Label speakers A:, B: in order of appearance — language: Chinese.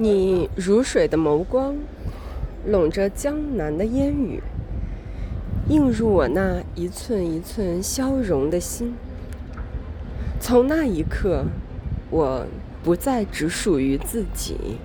A: 你如水的眸光，笼着江南的烟雨，映入我那一寸一寸消融的心。从那一刻，我不再只属于自己。